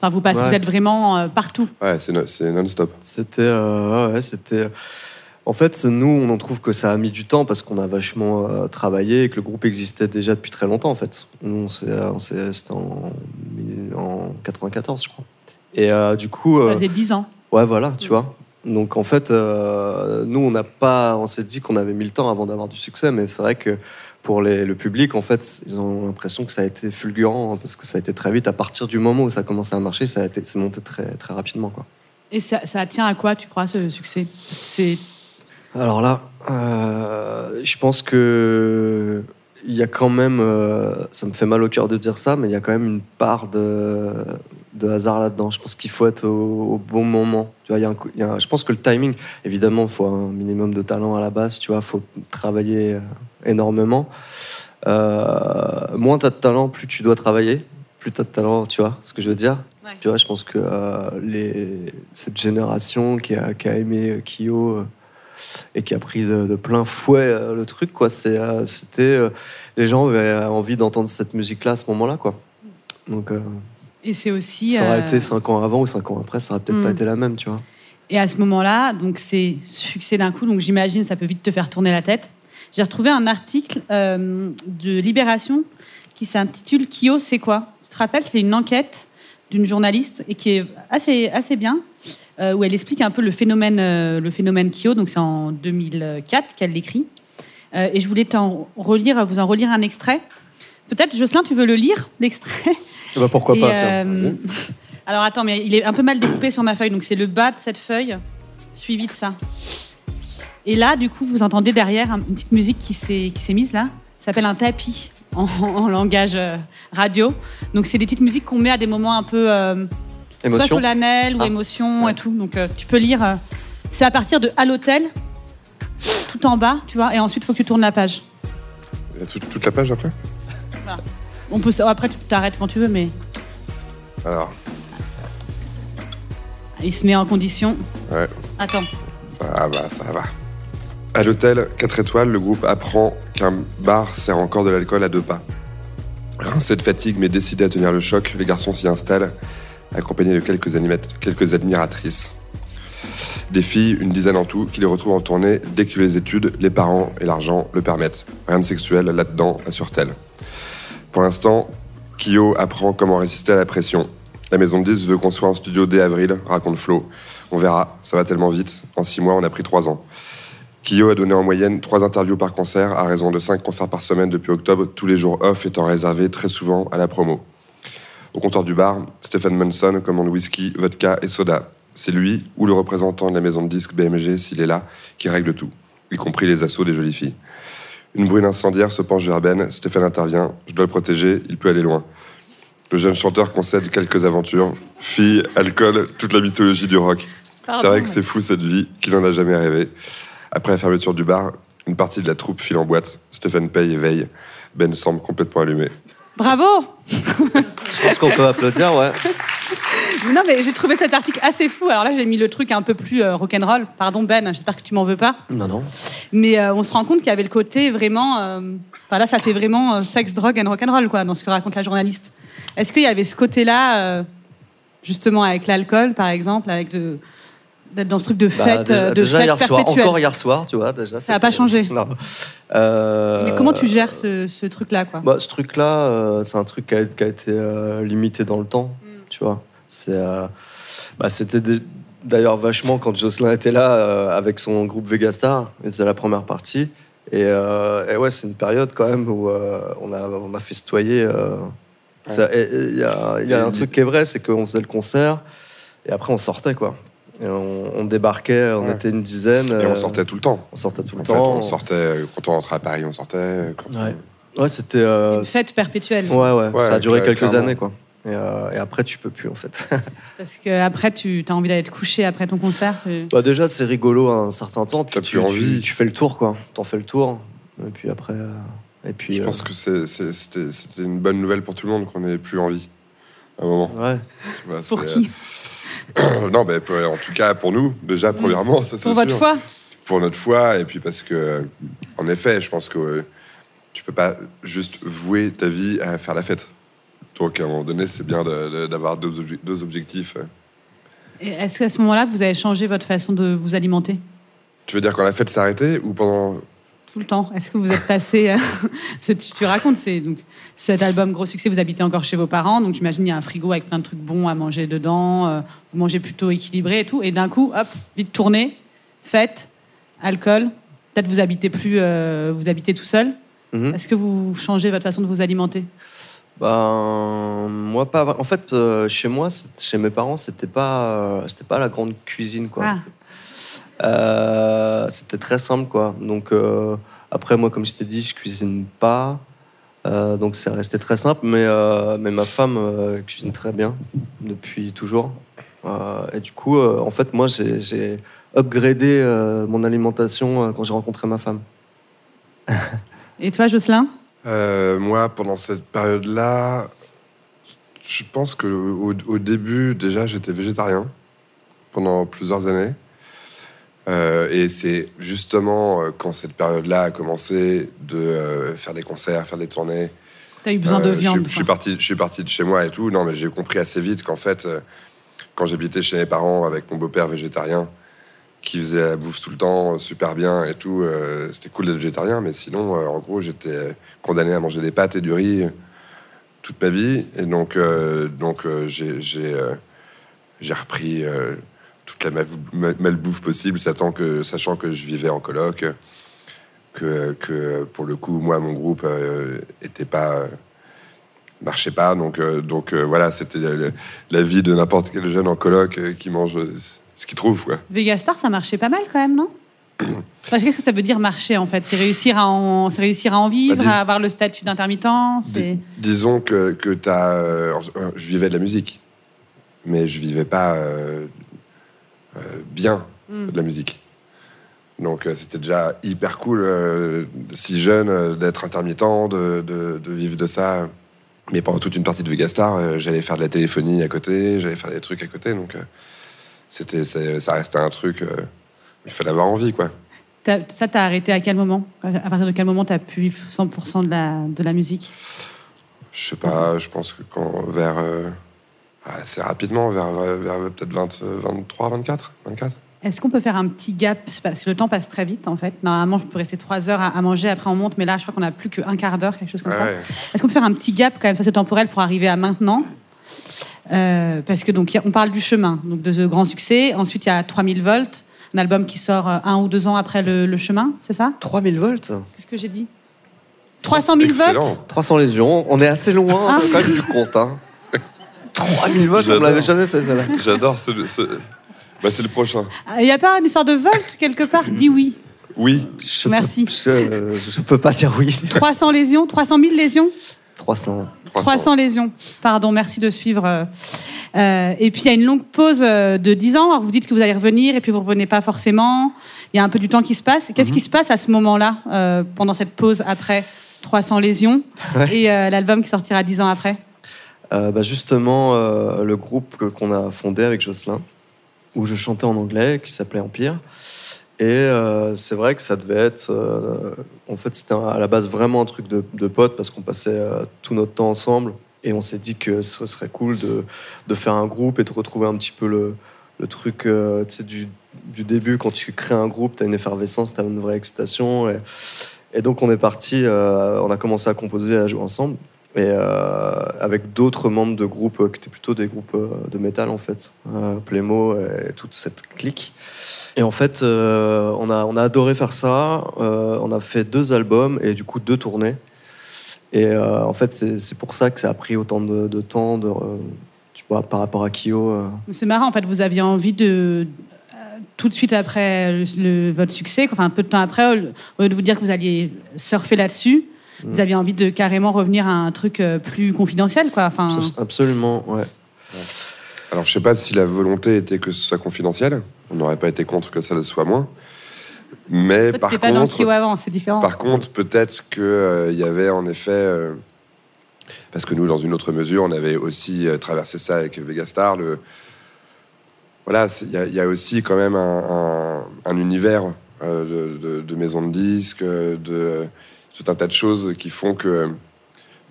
Enfin, vous, passez, Ouais. vous êtes vraiment euh, partout. Ouais, c'est no- c'est non-stop. C'était. euh, ouais, c'était. En fait, c'est- nous, on en trouve que ça a mis du temps parce qu'on a vachement euh, travaillé et que le groupe existait déjà depuis très longtemps, en fait. Nous, c'était en, en 94, je crois. Et euh, du coup. Ça euh, faisait dix ans. Ouais, voilà, tu vois. Donc, en fait, euh, nous, on n'a pas. On s'est dit qu'on avait mis le temps avant d'avoir du succès, mais c'est vrai que pour les- le public, en fait, ils ont l'impression que ça a été fulgurant hein, parce que ça a été très vite. À partir du moment où ça a commencé à marcher, ça a été, c'est monté très, très rapidement, quoi. Et ça, ça tient à quoi, tu crois, ce succès? C'est Alors là, euh, je pense que il y a quand même, euh, ça me fait mal au cœur de dire ça, mais il y a quand même une part de, de hasard là-dedans. Je pense qu'il faut être au, au bon moment. Tu vois, il y a un coup- il y a un- je pense que le timing, évidemment, il faut un minimum de talent à la base. Tu vois, faut travailler euh, énormément. Euh, moins tu as de talent, plus tu dois travailler. Plus tu as de talent, tu vois ce que je veux dire Ouais. Tu vois, je pense que euh, les, cette génération qui a, qui a aimé Kyo et qui a pris de, de plein fouet euh, le truc, quoi, c'est, euh, c'était. euh, les gens avaient envie d'entendre cette musique-là à ce moment-là, quoi. Donc, et c'est aussi. ça aurait été cinq ans avant ou cinq ans après, ça aurait peut-être Hmm. pas été la même, tu vois. Et à ce moment-là, donc c'est succès d'un coup, donc j'imagine ça peut vite te faire tourner la tête. J'ai retrouvé un article euh, de Libération qui s'intitule Kyo, c'est quoi? Tu te rappelles C'était une enquête d'une journaliste et qui est assez, assez bien, euh, où elle explique un peu le phénomène, euh, le phénomène Kyo. Donc c'est en 2004 qu'elle l'écrit. Euh, et je voulais t'en relire, vous en relire un extrait. Peut-être, Jocelyn, tu veux le lire, l'extrait? Bah, pourquoi et, pas, tiens. euh, alors attends, mais il est un peu mal découpé sur ma feuille, donc c'est le bas de cette feuille suivi de ça. Et là, du coup, vous entendez derrière un- une petite musique qui s'est mise là. Ça s'appelle un tapis en, en langage radio. Donc c'est des petites musiques qu'on met à des moments un peu euh, soit Émotion solennels ou Ah. émotion Ouais. et tout. Donc euh, tu peux lire. euh, c'est à partir de à l'hôtel, tout en bas, tu vois. Et ensuite, il faut que tu tournes la page. Il y a toute, toute la page après? On peut après tu t'arrêtes quand tu veux, mais Alors, il se met en condition. ouais, Attends. ça va, ça va. À l'hôtel 4 étoiles, le groupe apprend qu'un bar sert encore de l'alcool à deux pas. Rincés de fatigue mais décidés à tenir le choc, les garçons s'y installent, accompagnés de quelques admiratrices. Des filles, une dizaine en tout, qui les retrouvent en tournée dès que les études, les parents et l'argent le permettent. Rien de sexuel là-dedans, assure-t-elle. Pour l'instant, Kyo apprend comment résister à la pression. La maison de 10 veut qu'on soit en studio dès avril, raconte Flo. On verra, ça va tellement vite. En six mois, on a pris trois ans. Kyo a donné en moyenne trois interviews par concert, à raison de cinq concerts par semaine depuis octobre, tous les jours off étant réservés très souvent à la promo. Au comptoir du bar, Stephen Munson commande whisky, vodka et soda. C'est lui ou le représentant de la maison de disques BMG, s'il est là, qui règle tout, y compris les assauts des jolies filles. Une brune incendiaire se penche vers Ben, Stéphane intervient, je dois le protéger, il peut aller loin. Le jeune chanteur concède quelques aventures, filles, alcool, toute la mythologie du rock. C'est vrai que c'est fou cette vie, qu'il n'en a jamais rêvé. Après la fermeture du bar, une partie de la troupe file en boîte, Stéphane paye et veille. Ben semble complètement allumé. Bravo Je pense qu'on peut applaudir, ouais. Non, mais j'ai trouvé cet article assez fou. Alors là, j'ai mis le truc un peu plus euh, rock'n'roll. Pardon, Ben, j'espère que tu m'en veux pas. Non, non. Mais euh, on se rend compte qu'il y avait le côté vraiment. euh, Enfin là, ça fait vraiment euh, sexe, drogue and rock'n'roll, quoi, dans ce que raconte la journaliste. Est-ce qu'il y avait ce côté-là, euh, justement, avec l'alcool, par exemple, avec de- d'être dans ce truc de Bah, fête, déjà, euh, de déjà fête hier soir, perpétuelle encore hier soir, tu vois, déjà. Ça a pas changé. Non. Euh, Mais comment tu gères ce, ce truc-là, quoi Bah, ce truc-là, euh, c'est un truc qui a, qui a été euh, limité dans le temps, Mm. tu vois. C'est, euh, bah, c'était d'ailleurs vachement quand Jocelyn était là euh, avec son groupe Vegastar. Il faisait la première partie. Et, euh, et ouais, c'est une période quand même où euh, on, a, on a festoyé. euh, y il y a un truc qui est vrai, c'est qu'on faisait le concert et après on sortait, quoi. Et on, on débarquait, on Ouais. était une dizaine. Et on euh, sortait tout le temps. On sortait tout le En fait, temps. on sortait, euh, quand on rentrait à Paris, on sortait. quand on- Ouais. Ouais, c'était. euh, Une fête perpétuelle. Ouais, ouais, Ouais, ça a duré quelques clairement. années, quoi. Et, euh, et après, tu peux plus, en fait. Parce qu'après, tu as envie d'aller te coucher après ton concert. tu- bah, déjà, c'est rigolo à un certain temps, puis T'as tu, plus envie. tu, tu fais le tour, quoi. T'en fais le tour, et puis après. euh, et puis. Je euh, pense que c'était une bonne nouvelle pour tout le monde qu'on n'ait plus envie. À un moment. Ouais. Vois, Pour qui Non, mais en tout cas pour nous, déjà, premièrement, ça c'est Pour votre sûr. foi Pour notre foi, et puis parce que, en effet, je pense que euh, tu peux pas juste vouer ta vie à faire la fête. Donc à un moment donné, c'est bien de- de- d'avoir deux, obje- deux objectifs. Et Est-ce qu'à ce moment-là, vous avez changé votre façon de vous alimenter? Tu veux dire quand la fête s'est arrêtée ou pendant tout le temps Est-ce que vous êtes passé euh, tu, tu racontes c'est donc cet album gros succès. Vous habitez encore chez vos parents, donc j'imagine il y a un frigo avec plein de trucs bons à manger dedans. euh, vous mangez plutôt équilibré et tout. Et d'un coup, hop, vite tourné, fête, alcool. Peut-être vous habitez plus, euh, vous habitez tout seul. Mhm. Est-ce que vous changez votre façon de vous alimenter? Ben, moi, pas. En fait, euh, chez moi, chez mes parents, c'était pas, c'était pas la grande cuisine, quoi. Ah, Euh, c'était très simple, quoi. Donc, euh, après, moi, comme je t'ai dit, je cuisine pas. Euh, donc, c'est resté très simple. Mais, euh, mais ma femme euh, cuisine très bien depuis toujours. Euh, et du coup, euh, en fait, moi, j'ai j'ai upgradé euh, mon alimentation euh, quand j'ai rencontré ma femme. Et toi, Jocelyn? Euh, moi, pendant cette période-là, je pense que au, au début, déjà, j'étais végétarien pendant plusieurs années. Euh, et c'est justement euh, quand cette période-là a commencé de euh, faire des concerts, faire des tournées. T'as eu besoin de je viande. Je, suis parti, je suis parti de chez moi et tout. Non, mais j'ai compris assez vite qu'en fait, quand j'habitais chez mes parents avec mon beau-père végétarien, qui faisait la bouffe tout le temps, super bien et tout, c'était cool d'être végétarien. Mais sinon, en gros, j'étais condamné à manger des pâtes et du riz toute ma vie. Et donc, donc j'ai repris toute la mal- mal- malbouffe possible, sachant que, sachant que je vivais en coloc. Que, que pour le coup, moi, mon groupe euh, était pas. marchait pas. Donc, euh, donc euh, voilà, c'était la, la vie de n'importe quel jeune en coloc euh, qui mange ce qu'il trouve. Quoi. Vegastar, ça marchait pas mal quand même, non? Qu'est-ce que ça veut dire marcher en fait? C'est réussir à en, réussir à en vivre, Bah, dis- à avoir le statut d'intermittent c'est- Dis- disons que, que euh, euh, je vivais de la musique, mais je vivais pas bien Mm. de la musique. Donc euh, c'était déjà hyper cool, euh, si jeune, euh, d'être intermittent, de, de- de vivre de ça. Mais pendant toute une partie de Vegastar, euh, j'allais faire de la téléphonie à côté, j'allais faire des trucs à côté. Donc euh, c'était, ça restait un truc. euh, il fallait avoir envie, quoi. Ça, t'as arrêté à quel moment? À partir de quel moment t'as pu vivre 100% de la, de la musique? Je sais pas, je pense que quand vers euh, assez rapidement, vers, vers peut-être 20, 23, 24, 24. Est-ce qu'on peut faire un petit gap? Parce que le temps passe très vite, en fait. Normalement, je peux rester trois heures à, manger, après on monte, mais là, je crois qu'on a plus qu'un quart d'heure, quelque chose comme ça. Est-ce qu'on peut faire un petit gap, quand même, socio-temporel, pour arriver à maintenant? Euh, Parce que, donc, on parle du chemin, donc de ce grand succès. Ensuite, il y a 3000 volts, un album qui sort euh, un ou deux ans après le, le chemin, c'est ça? 3000 volts? Qu'est-ce que j'ai dit? 300 000 volts? Excellent. 300 lésions, on est assez loin Ah. quand même du compte. Hein. 3000 volts, on J'adore. l'avait jamais fait ça. J'adore ce. ce- Bah, c'est le prochain. Il n'y a pas une histoire de volt, quelque part Dis oui. Oui. Je Merci. Peux, je, je peux pas dire oui. 300 lésions 300 000 lésions 300. 300 lésions. Pardon, merci de suivre. euh, euh, et puis il y a une longue pause euh, de 10 ans. Alors vous dites que vous allez revenir et puis vous revenez pas forcément. Il y a un peu du temps qui se passe. Qu'est-ce qui se passe à ce moment-là, euh, pendant cette pause après 300 lésions Ouais. et euh, l'album qui sortira 10 ans après? Euh, bah justement, euh, le groupe qu'on a fondé avec Jocelyn, où je chantais en anglais, qui s'appelait Empire. Et euh, c'est vrai que ça devait être. euh, en fait, c'était à la base vraiment un truc de, de potes parce qu'on passait euh, tout notre temps ensemble. Et on s'est dit que ce serait cool de, faire un groupe et de retrouver un petit peu le, truc euh, du, début. Quand tu crées un groupe, tu as une effervescence, tu as une vraie excitation. Et, et donc, on est parti, euh, on a commencé à composer, à jouer ensemble. Et euh, avec d'autres membres de groupes euh, qui étaient plutôt des groupes euh, de métal, en fait. Plémo et toute cette clique. Et en fait, on, a, on a adoré faire ça. On a fait deux albums et du coup deux tournées. Et en fait, c'est pour ça que ça a pris autant de, temps tu vois, par rapport à Kyo. C'est marrant, en fait, vous aviez envie de. Tout de suite après votre succès, enfin un peu de temps après, au lieu de vous dire que vous alliez surfer là-dessus, Vous aviez envie de carrément revenir à un truc euh, plus confidentiel, quoi. Enfin, Absolument, ouais. Alors, je sais pas si la volonté était que ce soit confidentiel. On n'aurait pas été contre que ça le soit moins. Mais par pas dans le contre, avant, c'est différent. Par contre, peut-être qu'il y avait en effet. euh, parce que nous, dans une autre mesure, on avait aussi euh, traversé ça avec Vegastar. Le, voilà, il y, a- il y a aussi quand même un, un- un univers euh, de, de, de maisons de disques, euh, de tout un tas de choses qui font que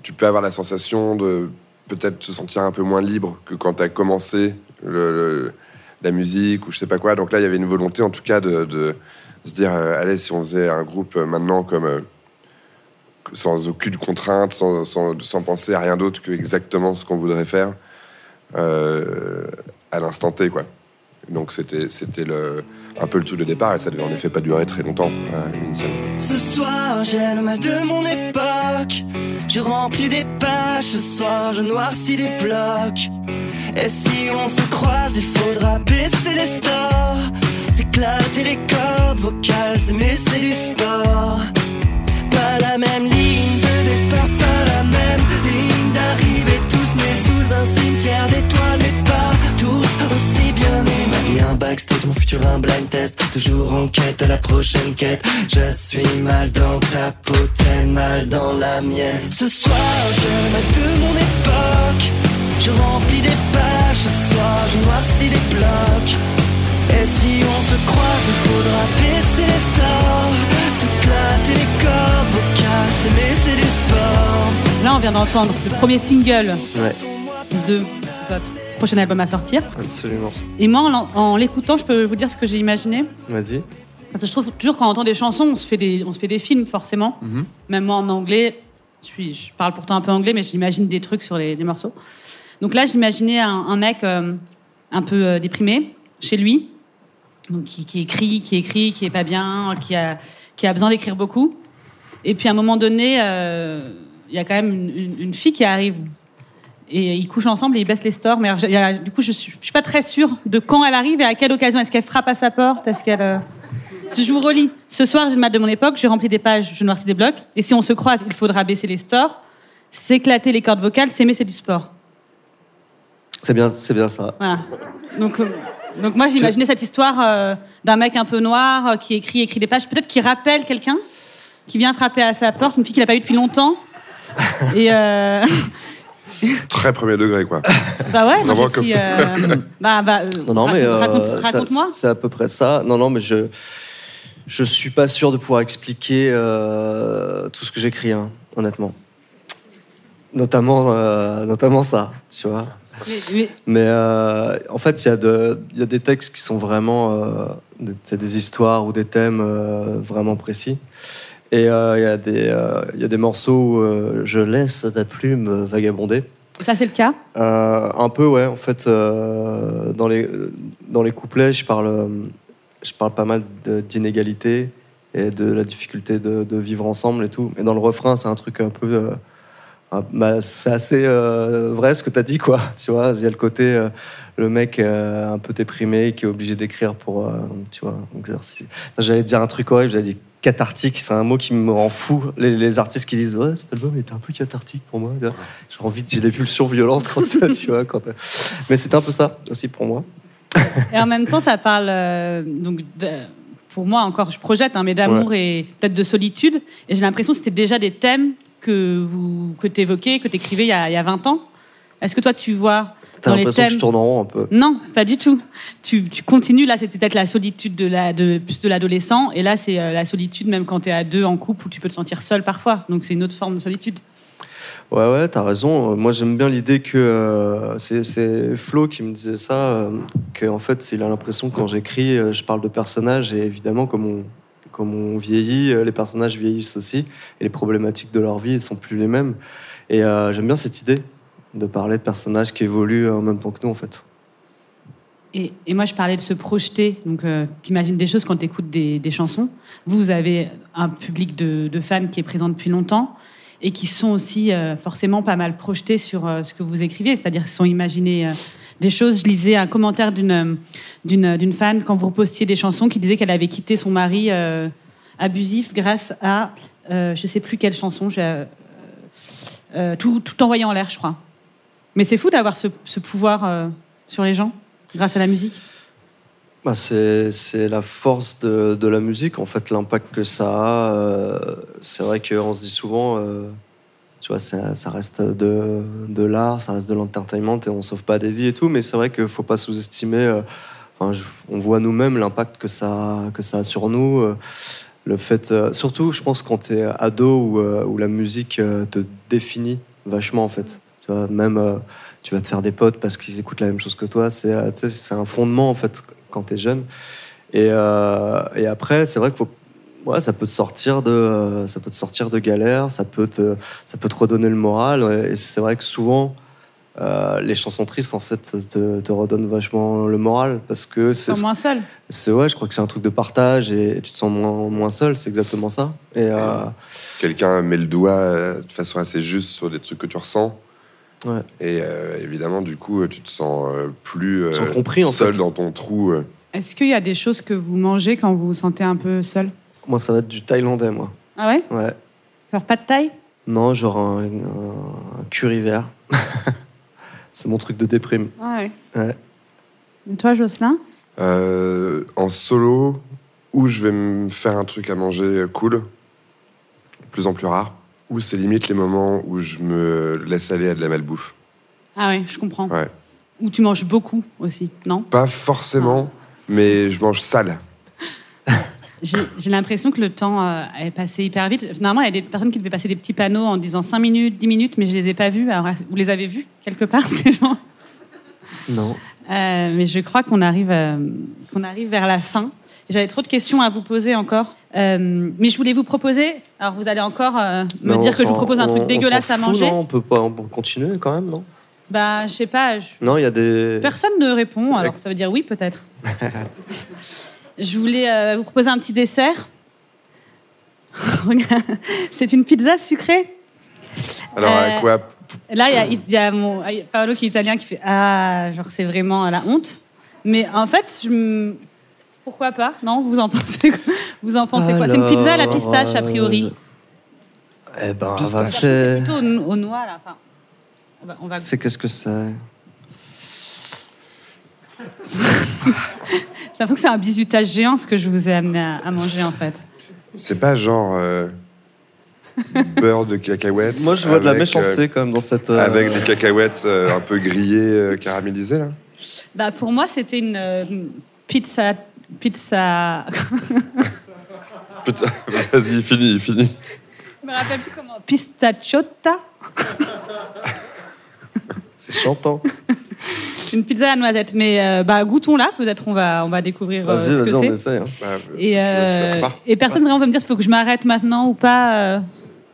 tu peux avoir la sensation de peut-être te sentir un peu moins libre que quand tu as commencé la musique ou je sais pas quoi. Donc là, il y avait une volonté en tout cas de, se dire, euh, allez, si on faisait un groupe euh, maintenant comme euh, sans aucune contrainte, sans, sans, penser à rien d'autre que exactement ce qu'on voudrait faire euh, à l'instant T, quoi. Donc c'était un peu le tout de départ et ça devait en effet pas durer très longtemps initialement. Ce soir, j'ai le mal de mon époque. Je remplis des pages, ce soir, je noircis des blocs. Et si on se croise, il faudra baisser les stores. S'éclater les cordes vocales, s'aimer, c'est du sport. Pas la même ligne de départ, pas la même ligne d'arrivée. Tous nés sous un cimetière d'étoiles, mais pas tous bien. Ma vie, un backstage, mon futur, un blind test. Toujours en quête à la prochaine quête. Je suis mal dans ta peau, t'es mal dans la mienne. Ce soir, je mal de mon époque. Je remplis des pages, ce soir, je noircis des blocs. Et si on se croise, il faudra baisser les stores. S'éclater les cordes vocales, s'aimer, c'est du sport. Là, on vient d'entendre le premier single Ouais, de votre prochain album à sortir. absolument. Et moi, en, l'écoutant, je peux vous dire ce que j'ai imaginé. Vas-y. Parce que je trouve toujours quand on entend des chansons, on se fait des, on se fait des films forcément. Mhm. Même moi en anglais, je, suis, je parle pourtant un peu anglais, mais j'imagine des trucs sur les, morceaux. Donc là, j'imaginais un, un mec euh, un peu euh, déprimé chez lui, donc qui, qui écrit, qui écrit, qui est pas bien, qui a, qui a besoin d'écrire beaucoup. Et puis à un moment donné, euh, il y a quand même une, une- une fille qui arrive. Et ils couchent ensemble et ils baissent les stores. Mais alors, du coup, je suis, je suis pas très sûre de quand elle arrive et à quelle occasion. Est-ce qu'elle frappe à sa porte? Est-ce qu'elle. euh, Si je vous relis, ce soir, j'ai le mat de mon époque, j'ai rempli des pages, je noircis des blocs. Et si on se croise, il faudra baisser les stores, s'éclater les cordes vocales, s'aimer, c'est du sport. C'est bien, c'est bien ça. Voilà. Donc, euh, donc moi, j'imaginais cette histoire euh, d'un mec un peu noir qui écrit, écrit des pages, peut-être qui rappelle quelqu'un, qui vient frapper à sa porte, une fille qu'il n'a pas eu depuis longtemps. Et euh, Très premier degré, quoi. bah ouais, Vraiment comme ça. euh, bah, bah, Non, non, mais euh, raconte, raconte-moi. c'est à peu près ça. Non, non, mais je je suis pas sûr de pouvoir expliquer euh, tout ce que j'écris, hein, honnêtement. notamment, euh, notamment ça, tu vois. Mais- mais- Mais euh, en fait, il y, a de- y a des textes qui sont vraiment euh, des, c'est des histoires ou des thèmes euh, vraiment précis. Et euh, il y, a des, euh, y a des morceaux où euh, je laisse la plume vagabonder. ça, c'est le cas? Euh, un peu, ouais. En fait, euh, dans, les, dans les couplets, je parle, euh, je parle pas mal d'inégalité et de la difficulté de, de vivre ensemble et tout. Mais dans le refrain, c'est un truc un peu. euh, bah, c'est assez euh, vrai ce que tu as dit, quoi. Tu vois, il y a le côté, euh, le mec euh, un peu déprimé qui est obligé d'écrire pour. euh, tu vois, exercice. J'allais dire un truc horrible, j'allais dire cathartique, c'est un mot qui me rend fou. Les, les artistes qui disent Ouais, cet album était un peu cathartique pour moi. J'ai envie, j'ai des pulsions violentes quand tu vois. Quand, mais c'est un peu ça aussi pour moi. Et en même temps, ça parle euh, donc de- pour moi encore, je projette, hein, mais d'amour et peut-être de solitude. Et j'ai l'impression que c'était déjà des thèmes que vous que évoquais, que tu écrivais il y, a, il y a 20 ans. Est-ce que toi, tu vois T'as l'impression que je tourne en rond un peu. Non, pas du tout. Tu, tu continues, là, c'était peut-être la solitude de la, de, plus de l'adolescent, et là, c'est euh, la solitude même quand tu es à deux en couple, où tu peux te sentir seul parfois. Donc, c'est une autre forme de solitude. Ouais, ouais, t'as raison. Moi, j'aime bien l'idée que euh, c'est- Flo qui me disait ça, euh, que en fait, il a l'impression que quand j'écris, euh, je parle de personnages et évidemment, comme on, comme on vieillit, les personnages vieillissent aussi et les problématiques de leur vie ne sont plus les mêmes. Et j'aime bien cette idée de parler de personnages qui évoluent en même temps que nous, en fait. Et, moi, je parlais de se projeter. Donc, euh, t'imagines des choses quand tu écoutes des, des chansons. Vous, vous avez un public de, fans qui est présent depuis longtemps et qui sont aussi euh, forcément pas mal projetés sur euh, ce que vous écrivez. C'est-à-dire qu'ils sont imaginés euh, des choses. Je lisais un commentaire d'une euh, fan quand vous repostiez des chansons qui disait qu'elle avait quitté son mari euh, abusif grâce à euh, je sais plus quelle chanson. euh, euh, tout, tout envoyé en l'air, je crois. Mais c'est fou d'avoir ce, pouvoir euh, sur les gens grâce à la musique. Bah, c'est la force de, la musique, en fait, l'impact que ça a. euh, c'est vrai qu'on se dit souvent, euh, tu vois, ça, reste de, l'art, ça reste de l'entertainment et on sauve pas des vies et tout, mais c'est vrai qu'il faut pas sous-estimer. enfin, on voit nous-mêmes l'impact que ça, que ça a sur nous. le fait, surtout, je pense, quand tu es ado où, où la musique te définit vachement, en fait. Tu vois, même, euh, tu vas te faire des potes parce qu'ils écoutent la même chose que toi. C'est euh, c'est un fondement, en fait, quand tu es jeune. Et, euh, et après, c'est vrai faut. Ouais, ça peut te sortir de, euh, ça peut te sortir de galère, ça peut te, ça peut te redonner le moral. Et c'est vrai que souvent, euh, les chansons tristes, en fait, te, te redonnent vachement le moral parce que Tu c'est, te sens moins seul. c'est ouais, je crois que c'est un truc de partage et tu te sens moins, moins seul. C'est exactement ça. Et euh, Quelqu'un met le doigt de façon assez juste sur des trucs que tu ressens. Ouais. Et euh, évidemment, du coup, tu te sens euh, plus euh, compris, en seul fait. dans ton trou. Est-ce qu'il y a des choses que vous mangez quand vous vous sentez un peu seul? Moi, ça va être du thaïlandais, moi. Ah ouais? Ouais. Genre pas de taille Non, genre un, un- un curry vert. c'est mon truc de déprime. Ah ouais. Ouais. Et toi, Jocelyn? Euh, en solo, où je vais me faire un truc à manger cool, de plus en plus rare, ou c'est limite les moments où je me laisse aller à de la malbouffe. Ah ouais, je comprends. Ouais. Ou tu manges beaucoup aussi, non? Pas forcément, mais je mange sale. J'ai l'impression que le temps euh, est passé hyper vite. Normalement, il y a des personnes qui devaient passer des petits panneaux en disant 5 minutes, 10 minutes, mais je les ai pas vus. Alors, vous les avez vus quelque part, ces gens? Non. Euh, mais je crois qu'on arrive, euh, qu'on arrive vers la fin. J'avais trop de questions à vous poser encore. Euh, mais je voulais vous proposer. Alors, vous allez encore euh, me dire que je vous propose un truc on dégueulasse à fout, manger. Non, on peut pas on peut continuer quand même, non? Bah, je sais pas. je- Non, il y a des. Personne ne répond, alors ça veut dire oui, peut-être. je voulais euh, vous proposer un petit dessert. Regarde, C'est une pizza sucrée. Alors, Euh, à quoi Là, il y a- il y, a mon il y a Paolo qui est italien qui fait Ah, genre c'est vraiment à la honte. Mais en fait, je me- pourquoi pas Non, vous en pensez quoi Vous en pensez quoi? C'est une pizza à la pistache, a priori. Euh, Eh ben, Pistache. bah, c'est. Plutôt au, au noix, là. Enfin, on va- on va C'est qu'est-ce que c'est? Ça fait que c'est un bizutage géant ce que je vous ai amené à, à manger en fait. C'est pas genre euh, beurre de cacahuètes Moi, je vois de la méchanceté euh, quand même dans cette. euh, avec des cacahuètes euh, un peu grillées, euh, caramélisées, là Bah pour moi c'était une euh, pizza pizza. Putain, Vas-y, fini, fini. me rappelle plus comment. Pistachota C'est chantant. Une pizza à la noisette. Mais euh, bah, goûtons-la, peut-être on va, on va découvrir euh, Vas-y, vas-y, on c'est. essaye. hein. Bah, Et, euh, personne vraiment veut me dire s'il faut que je m'arrête maintenant ou pas.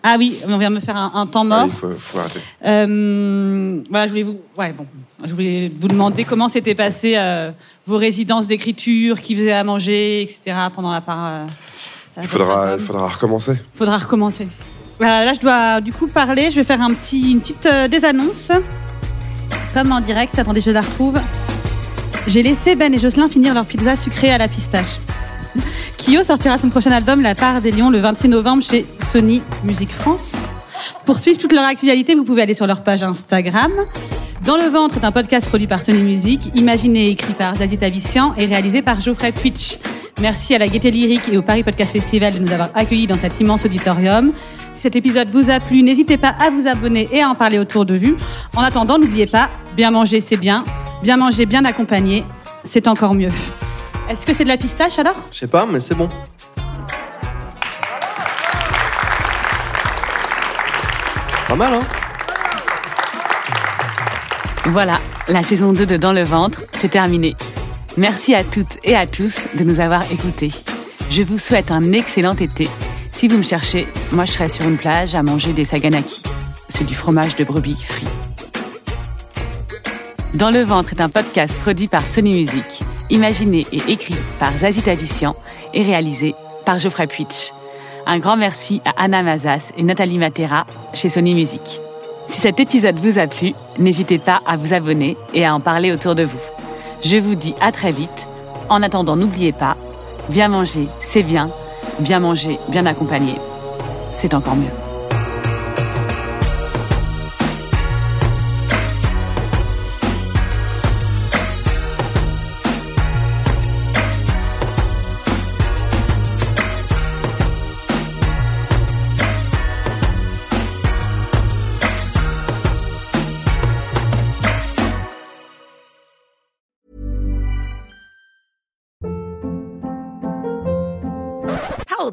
Ah oui, on vient me faire un, un temps mort. il faut, faut arrêter. Euh, voilà, je voulais vous, ouais, bon, je voulais vous demander comment s'étaient passées euh, vos résidences d'écriture, qui faisait à manger, etc. pendant la part. euh, Il faudra, il album. faudra recommencer. Faudra recommencer. Euh, là, je dois du coup parler. Je vais faire un petit, une petite des annonces. Comme en direct. Attendez, je la retrouve. J'ai laissé Ben et Jocelyn finir leur pizza sucrée à la pistache. Kyo sortira son prochain album La part des lions le 26 novembre chez Sony Musique France. Pour suivre toute leur actualité, vous pouvez aller sur leur page Instagram. Dans le ventre est un podcast produit par Sony Music, imaginé et écrit par Zazie Tavissian et réalisé par Geoffrey Puitch. Merci à la Gaieté Lyrique et au Paris Podcast Festival de nous avoir accueillis dans cet immense auditorium. Si cet épisode vous a plu, n'hésitez pas à vous abonner et à en parler autour de vous. En attendant, n'oubliez pas, bien manger c'est bien, bien manger bien accompagné, c'est encore mieux. Est-ce que c'est de la pistache alors? Je sais pas, mais c'est bon. Pas mal, hein? Voilà, la saison 2 de Dans le ventre, c'est terminé. Merci à toutes et à tous de nous avoir écoutés. Je vous souhaite un excellent été. Si vous me cherchez, moi je serai sur une plage à manger des saganaki. C'est du fromage de brebis frit. Dans le ventre est un podcast produit par Sony Music, imaginé et écrit par Zazie Tavissian et réalisé par Geoffrey Puitch. Un grand merci à Anna Mazas et Nathalie Matera chez Sony Music. Si cet épisode vous a plu, n'hésitez pas à vous abonner et à en parler autour de vous. Je vous dis à très vite. En attendant, n'oubliez pas, bien manger, c'est bien. Bien manger, bien accompagné, c'est encore mieux.